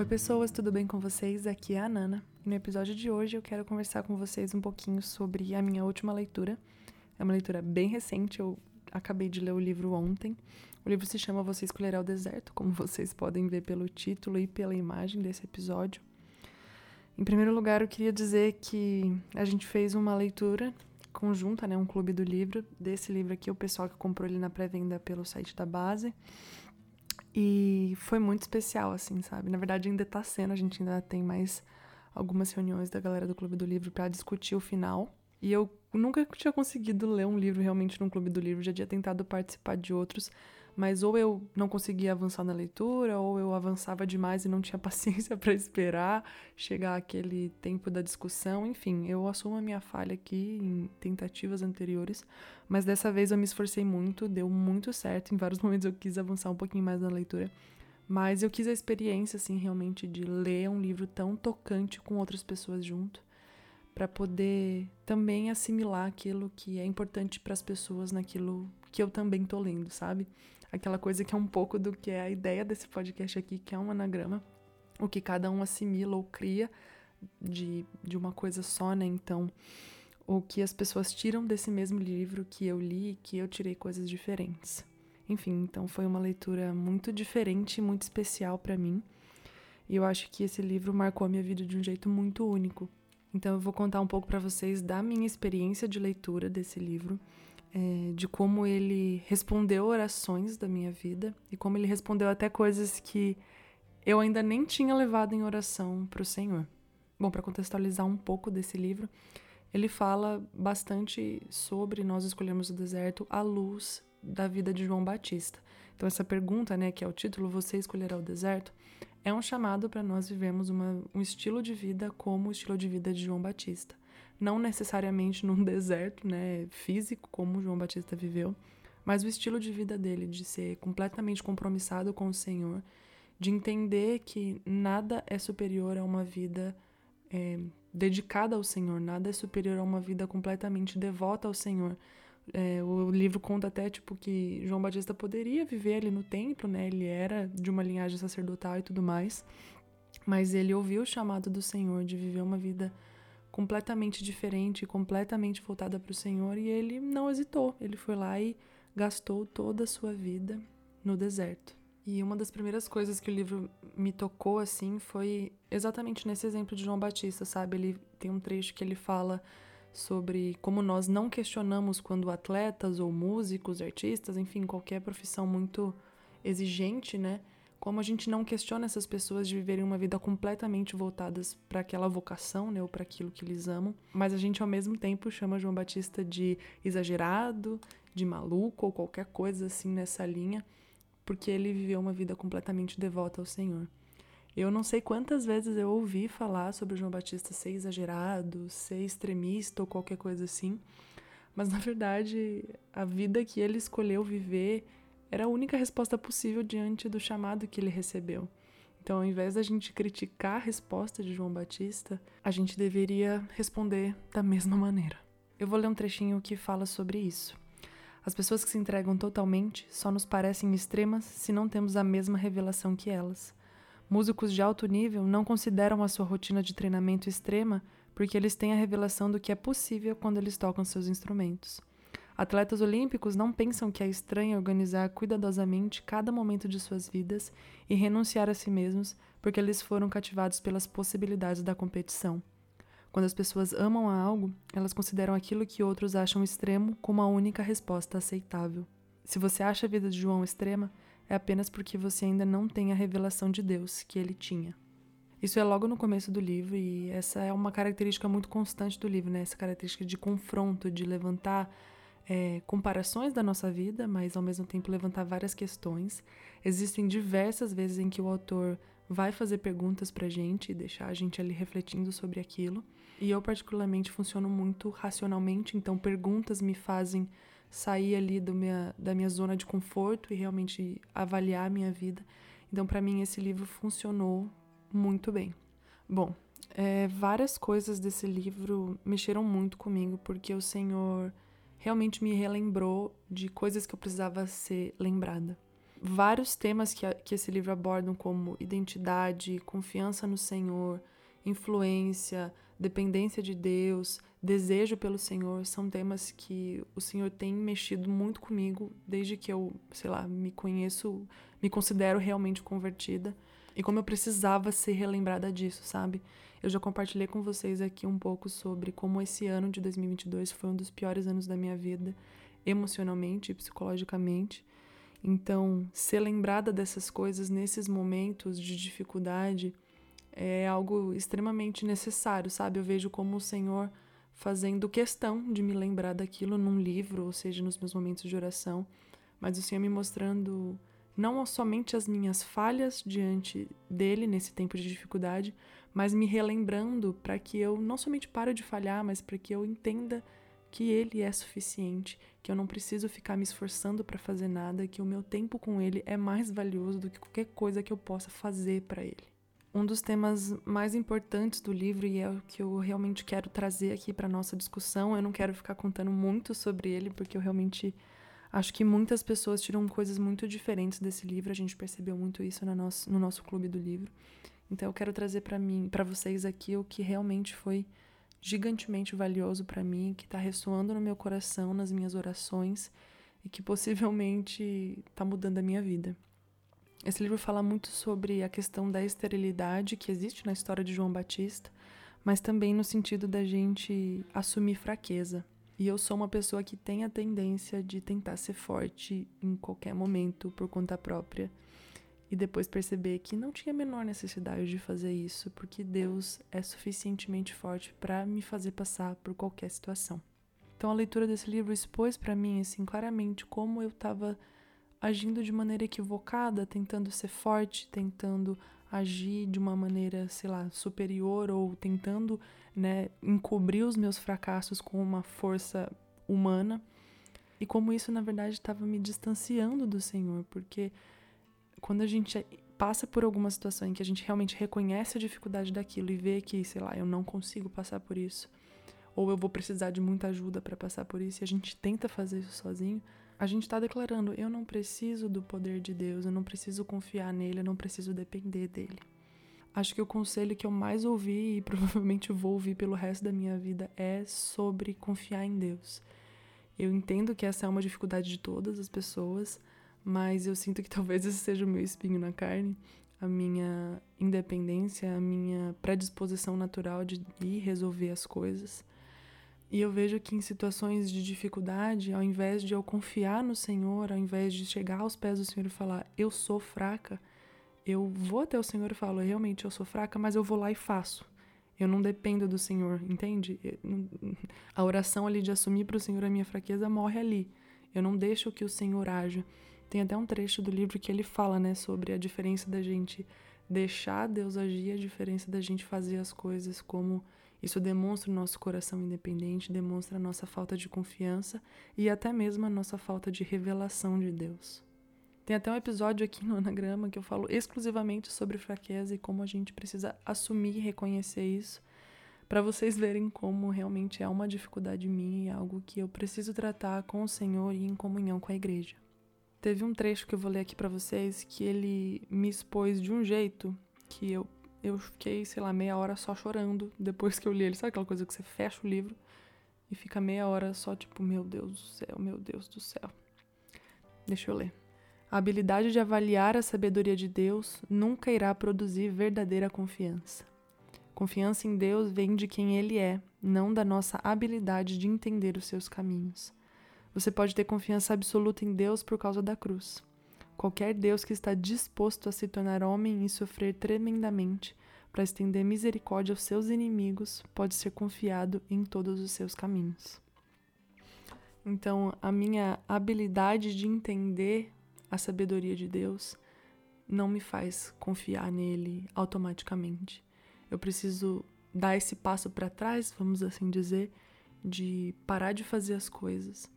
Oi, pessoas, tudo bem com vocês? Aqui é a Nana. No episódio de hoje eu quero conversar com vocês um pouquinho sobre a minha última leitura. É uma leitura bem recente, eu acabei de ler o livro ontem. O livro se chama Você Escolherá o Deserto, como vocês podem ver pelo título e pela imagem desse episódio. Em primeiro lugar, eu queria dizer que a gente fez uma leitura conjunta, né, um clube do livro, desse livro aqui, o pessoal que comprou ele na pré-venda pelo site da base. E foi muito especial, assim, sabe? Na verdade, ainda tá sendo, a gente ainda tem mais algumas reuniões da galera do Clube do Livro para discutir o final. E eu nunca tinha conseguido ler um livro realmente num Clube do Livro, já tinha tentado participar de outros, mas ou eu não conseguia avançar na leitura, ou eu avançava demais e não tinha paciência para esperar chegar aquele tempo da discussão. Enfim, eu assumo a minha falha aqui em tentativas anteriores, mas dessa vez eu me esforcei muito, deu muito certo. Em vários momentos eu quis avançar um pouquinho mais na leitura. Mas eu quis a experiência, assim, realmente de ler um livro tão tocante com outras pessoas junto, para poder também assimilar aquilo que é importante para as pessoas naquilo que eu também tô lendo, sabe? Aquela coisa que é um pouco do que é a ideia desse podcast aqui, que é um anagrama, o que cada um assimila ou cria de, de uma coisa só, né? Então, o que as pessoas tiram desse mesmo livro que eu li, que eu tirei coisas diferentes. Enfim, então foi uma leitura muito diferente muito especial para mim. E eu acho que esse livro marcou a minha vida de um jeito muito único. Então eu vou contar um pouco para vocês da minha experiência de leitura desse livro é, de como ele respondeu orações da minha vida e como ele respondeu até coisas que eu ainda nem tinha levado em oração para o Senhor. Bom, para contextualizar um pouco desse livro, ele fala bastante sobre nós escolhermos o deserto à luz da vida de João Batista. Então essa pergunta, né, que é o título Você escolherá o deserto, é um chamado para nós vivermos uma, um estilo de vida como o estilo de vida de João Batista não necessariamente num deserto, né, físico, como João Batista viveu, mas o estilo de vida dele, de ser completamente compromissado com o Senhor, de entender que nada é superior a uma vida é, dedicada ao Senhor, nada é superior a uma vida completamente devota ao Senhor. É, o livro conta até tipo que João Batista poderia viver ali no templo, né? Ele era de uma linhagem sacerdotal e tudo mais, mas ele ouviu o chamado do Senhor de viver uma vida completamente diferente, completamente voltada para o Senhor, e ele não hesitou. Ele foi lá e gastou toda a sua vida no deserto. E uma das primeiras coisas que o livro me tocou assim foi exatamente nesse exemplo de João Batista, sabe? Ele tem um trecho que ele fala sobre como nós não questionamos quando atletas ou músicos, artistas, enfim, qualquer profissão muito exigente, né? Como a gente não questiona essas pessoas de viverem uma vida completamente voltadas para aquela vocação, né, ou para aquilo que eles amam, mas a gente ao mesmo tempo chama João Batista de exagerado, de maluco ou qualquer coisa assim nessa linha, porque ele viveu uma vida completamente devota ao Senhor. Eu não sei quantas vezes eu ouvi falar sobre João Batista ser exagerado, ser extremista ou qualquer coisa assim, mas na verdade a vida que ele escolheu viver era a única resposta possível diante do chamado que ele recebeu. Então, ao invés da gente criticar a resposta de João Batista, a gente deveria responder da mesma maneira. Eu vou ler um trechinho que fala sobre isso. As pessoas que se entregam totalmente só nos parecem extremas se não temos a mesma revelação que elas. Músicos de alto nível não consideram a sua rotina de treinamento extrema porque eles têm a revelação do que é possível quando eles tocam seus instrumentos. Atletas olímpicos não pensam que é estranho organizar cuidadosamente cada momento de suas vidas e renunciar a si mesmos porque eles foram cativados pelas possibilidades da competição. Quando as pessoas amam a algo, elas consideram aquilo que outros acham extremo como a única resposta aceitável. Se você acha a vida de João extrema, é apenas porque você ainda não tem a revelação de Deus que ele tinha. Isso é logo no começo do livro e essa é uma característica muito constante do livro, né? Essa característica de confronto, de levantar é, comparações da nossa vida, mas ao mesmo tempo levantar várias questões. Existem diversas vezes em que o autor vai fazer perguntas pra gente e deixar a gente ali refletindo sobre aquilo. E eu, particularmente, funciono muito racionalmente, então perguntas me fazem sair ali do minha, da minha zona de conforto e realmente avaliar a minha vida. Então, para mim, esse livro funcionou muito bem. Bom, é, várias coisas desse livro mexeram muito comigo, porque o Senhor realmente me relembrou de coisas que eu precisava ser lembrada. vários temas que, a, que esse livro aborda, como identidade, confiança no Senhor, influência, dependência de Deus, desejo pelo Senhor, são temas que o Senhor tem mexido muito comigo desde que eu, sei lá, me conheço, me considero realmente convertida. E como eu precisava ser relembrada disso, sabe? Eu já compartilhei com vocês aqui um pouco sobre como esse ano de 2022 foi um dos piores anos da minha vida, emocionalmente e psicologicamente. Então, ser lembrada dessas coisas nesses momentos de dificuldade é algo extremamente necessário, sabe? Eu vejo como o Senhor fazendo questão de me lembrar daquilo num livro, ou seja, nos meus momentos de oração, mas o Senhor me mostrando não somente as minhas falhas diante dele nesse tempo de dificuldade, mas me relembrando para que eu não somente pare de falhar, mas para que eu entenda que ele é suficiente, que eu não preciso ficar me esforçando para fazer nada, que o meu tempo com ele é mais valioso do que qualquer coisa que eu possa fazer para ele. Um dos temas mais importantes do livro e é o que eu realmente quero trazer aqui para nossa discussão, eu não quero ficar contando muito sobre ele porque eu realmente acho que muitas pessoas tiram coisas muito diferentes desse livro, a gente percebeu muito isso no nosso, no nosso clube do livro. Então eu quero trazer para mim, para vocês aqui o que realmente foi gigantemente valioso para mim, que está ressoando no meu coração, nas minhas orações e que possivelmente está mudando a minha vida. Esse livro fala muito sobre a questão da esterilidade que existe na história de João Batista, mas também no sentido da gente assumir fraqueza. E eu sou uma pessoa que tem a tendência de tentar ser forte em qualquer momento por conta própria e depois perceber que não tinha a menor necessidade de fazer isso, porque Deus é suficientemente forte para me fazer passar por qualquer situação. Então a leitura desse livro expôs para mim assim claramente como eu estava agindo de maneira equivocada, tentando ser forte, tentando agir de uma maneira, sei lá, superior ou tentando, né, encobrir os meus fracassos com uma força humana. E como isso na verdade estava me distanciando do Senhor, porque quando a gente passa por alguma situação em que a gente realmente reconhece a dificuldade daquilo e vê que, sei lá, eu não consigo passar por isso, ou eu vou precisar de muita ajuda para passar por isso, e a gente tenta fazer isso sozinho, a gente está declarando: eu não preciso do poder de Deus, eu não preciso confiar nele, eu não preciso depender dele. Acho que o conselho que eu mais ouvi e provavelmente vou ouvir pelo resto da minha vida é sobre confiar em Deus. Eu entendo que essa é uma dificuldade de todas as pessoas, mas eu sinto que talvez esse seja o meu espinho na carne, a minha independência, a minha predisposição natural de ir resolver as coisas. E eu vejo que em situações de dificuldade, ao invés de eu confiar no Senhor, ao invés de chegar aos pés do Senhor e falar, eu sou fraca, eu vou até o Senhor e falo, realmente eu sou fraca, mas eu vou lá e faço. Eu não dependo do Senhor, entende? A oração ali de assumir para o Senhor a minha fraqueza morre ali. Eu não deixo que o Senhor haja. Tem até um trecho do livro que ele fala, né, sobre a diferença da gente deixar Deus agir, a diferença da gente fazer as coisas como isso demonstra o nosso coração independente, demonstra a nossa falta de confiança e até mesmo a nossa falta de revelação de Deus. Tem até um episódio aqui no Anagrama que eu falo exclusivamente sobre fraqueza e como a gente precisa assumir e reconhecer isso, para vocês verem como realmente é uma dificuldade minha e algo que eu preciso tratar com o Senhor e em comunhão com a igreja. Teve um trecho que eu vou ler aqui para vocês que ele me expôs de um jeito que eu eu fiquei, sei lá, meia hora só chorando depois que eu li ele. Sabe aquela coisa que você fecha o livro e fica meia hora só tipo, meu Deus do céu, meu Deus do céu. Deixa eu ler. A habilidade de avaliar a sabedoria de Deus nunca irá produzir verdadeira confiança. Confiança em Deus vem de quem Ele é, não da nossa habilidade de entender os seus caminhos. Você pode ter confiança absoluta em Deus por causa da cruz. Qualquer Deus que está disposto a se tornar homem e sofrer tremendamente para estender misericórdia aos seus inimigos pode ser confiado em todos os seus caminhos. Então, a minha habilidade de entender a sabedoria de Deus não me faz confiar nele automaticamente. Eu preciso dar esse passo para trás, vamos assim dizer, de parar de fazer as coisas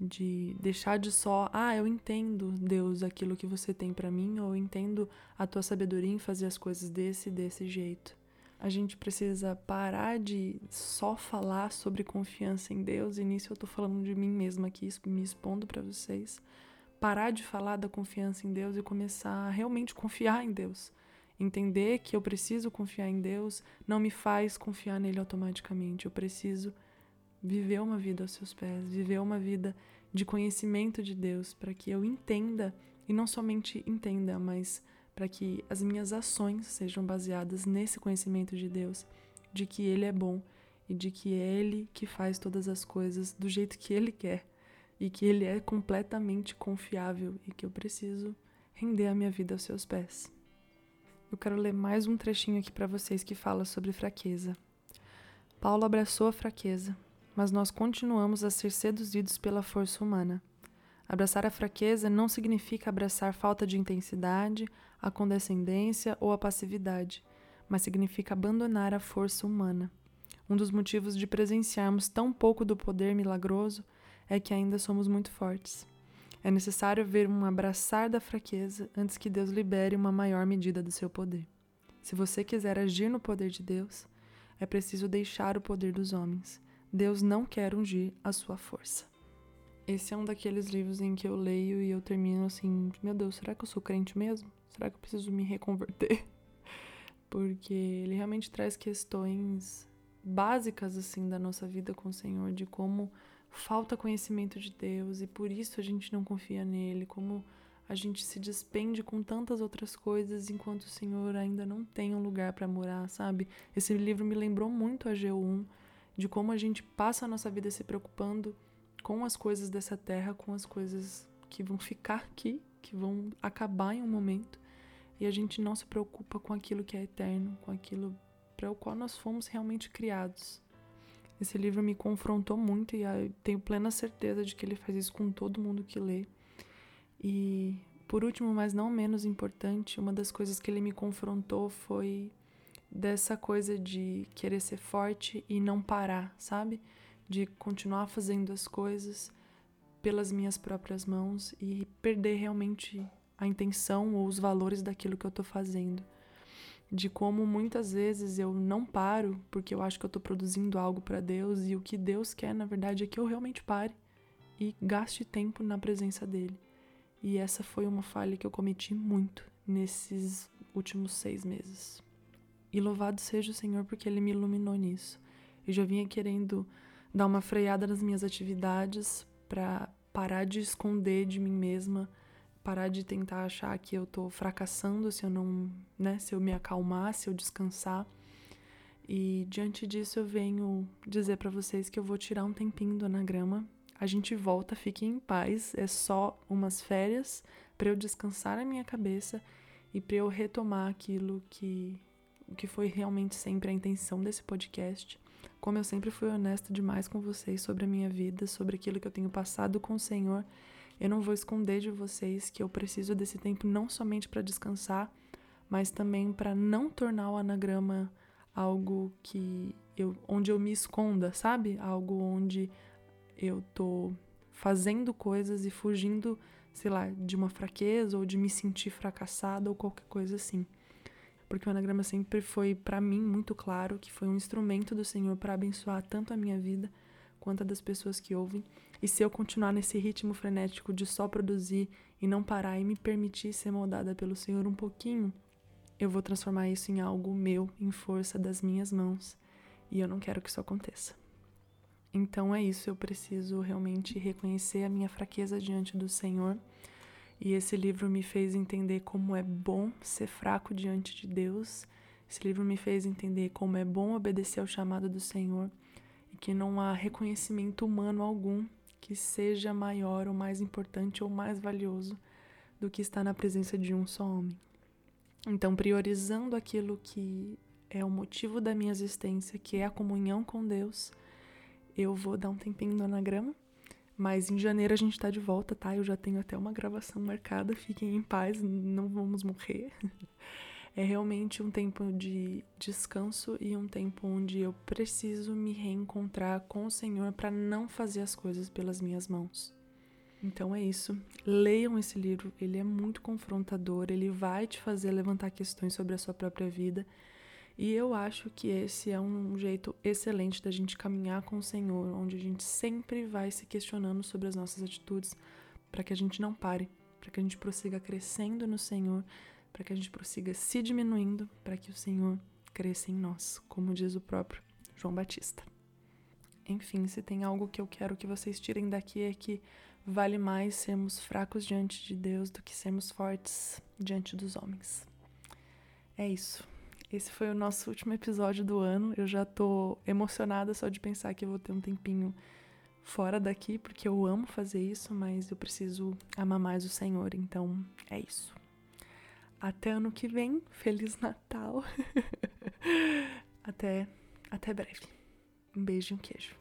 de deixar de só, ah, eu entendo, Deus, aquilo que você tem para mim, ou eu entendo a tua sabedoria em fazer as coisas desse desse jeito. A gente precisa parar de só falar sobre confiança em Deus, e nisso eu tô falando de mim mesma aqui, me expondo para vocês, parar de falar da confiança em Deus e começar a realmente confiar em Deus. Entender que eu preciso confiar em Deus não me faz confiar nele automaticamente. Eu preciso viver uma vida aos seus pés, viver uma vida de conhecimento de Deus, para que eu entenda e não somente entenda, mas para que as minhas ações sejam baseadas nesse conhecimento de Deus, de que Ele é bom e de que é Ele que faz todas as coisas do jeito que Ele quer e que Ele é completamente confiável e que eu preciso render a minha vida aos seus pés. Eu quero ler mais um trechinho aqui para vocês que fala sobre fraqueza. Paulo abraçou a fraqueza, mas nós continuamos a ser seduzidos pela força humana. Abraçar a fraqueza não significa abraçar falta de intensidade, a condescendência ou a passividade, mas significa abandonar a força humana. Um dos motivos de presenciarmos tão pouco do poder milagroso é que ainda somos muito fortes. É necessário ver um abraçar da fraqueza antes que Deus libere uma maior medida do seu poder. Se você quiser agir no poder de Deus, é preciso deixar o poder dos homens. Deus não quer ungir a sua força. Esse é um daqueles livros em que eu leio e eu termino assim: meu Deus, será que eu sou crente mesmo? Será que eu preciso me reconverter? Porque ele realmente traz questões básicas assim da nossa vida com o Senhor, de como falta conhecimento de Deus e por isso a gente não confia nele, como a gente se despende com tantas outras coisas enquanto o Senhor ainda não tem um lugar para morar, sabe? Esse livro me lembrou muito a G1, de como a gente passa a nossa vida se preocupando com as coisas dessa terra, com as coisas que vão ficar aqui, que vão acabar em um momento, e a gente não se preocupa com aquilo que é eterno, com aquilo para o qual nós fomos realmente criados. Esse livro me confrontou muito e tenho plena certeza de que ele faz isso com todo mundo que lê. E, por último, mas não menos importante, uma das coisas que ele me confrontou foi dessa coisa de querer ser forte e não parar, sabe? De continuar fazendo as coisas pelas minhas próprias mãos e perder realmente a intenção ou os valores daquilo que eu tô fazendo de como muitas vezes eu não paro porque eu acho que eu estou produzindo algo para Deus e o que Deus quer, na verdade, é que eu realmente pare e gaste tempo na presença dele. E essa foi uma falha que eu cometi muito nesses últimos seis meses. E louvado seja o Senhor porque ele me iluminou nisso. Eu já vinha querendo dar uma freada nas minhas atividades para parar de esconder de mim mesma parar de tentar achar que eu tô fracassando se eu não, né, se eu me acalmar, se eu descansar. E diante disso eu venho dizer para vocês que eu vou tirar um tempinho do anagrama. A gente volta, fiquem em paz, é só umas férias para eu descansar a minha cabeça e para eu retomar aquilo que que foi realmente sempre a intenção desse podcast. Como eu sempre fui honesta demais com vocês sobre a minha vida, sobre aquilo que eu tenho passado com o Senhor, eu não vou esconder de vocês que eu preciso desse tempo não somente para descansar, mas também para não tornar o anagrama algo que eu onde eu me esconda, sabe? Algo onde eu tô fazendo coisas e fugindo, sei lá, de uma fraqueza ou de me sentir fracassada ou qualquer coisa assim. Porque o anagrama sempre foi para mim muito claro que foi um instrumento do Senhor para abençoar tanto a minha vida quanto a das pessoas que ouvem. E se eu continuar nesse ritmo frenético de só produzir e não parar e me permitir ser moldada pelo Senhor um pouquinho, eu vou transformar isso em algo meu, em força das minhas mãos. E eu não quero que isso aconteça. Então é isso, eu preciso realmente reconhecer a minha fraqueza diante do Senhor. E esse livro me fez entender como é bom ser fraco diante de Deus. Esse livro me fez entender como é bom obedecer ao chamado do Senhor e que não há reconhecimento humano algum que seja maior ou mais importante ou mais valioso do que estar na presença de um só homem. Então, priorizando aquilo que é o motivo da minha existência, que é a comunhão com Deus, eu vou dar um tempinho no anagrama. Mas em janeiro a gente tá de volta, tá? Eu já tenho até uma gravação marcada. Fiquem em paz, não vamos morrer. é realmente um tempo de descanso e um tempo onde eu preciso me reencontrar com o Senhor para não fazer as coisas pelas minhas mãos. Então é isso. Leiam esse livro, ele é muito confrontador, ele vai te fazer levantar questões sobre a sua própria vida. E eu acho que esse é um jeito excelente da gente caminhar com o Senhor, onde a gente sempre vai se questionando sobre as nossas atitudes, para que a gente não pare, para que a gente prossiga crescendo no Senhor, para que a gente prossiga se diminuindo, para que o Senhor cresça em nós, como diz o próprio João Batista. Enfim, se tem algo que eu quero que vocês tirem daqui é que vale mais sermos fracos diante de Deus do que sermos fortes diante dos homens. É isso. Esse foi o nosso último episódio do ano. Eu já tô emocionada só de pensar que eu vou ter um tempinho fora daqui, porque eu amo fazer isso, mas eu preciso amar mais o Senhor. Então, é isso. Até ano que vem. Feliz Natal. até, até breve. Um beijo e um queijo.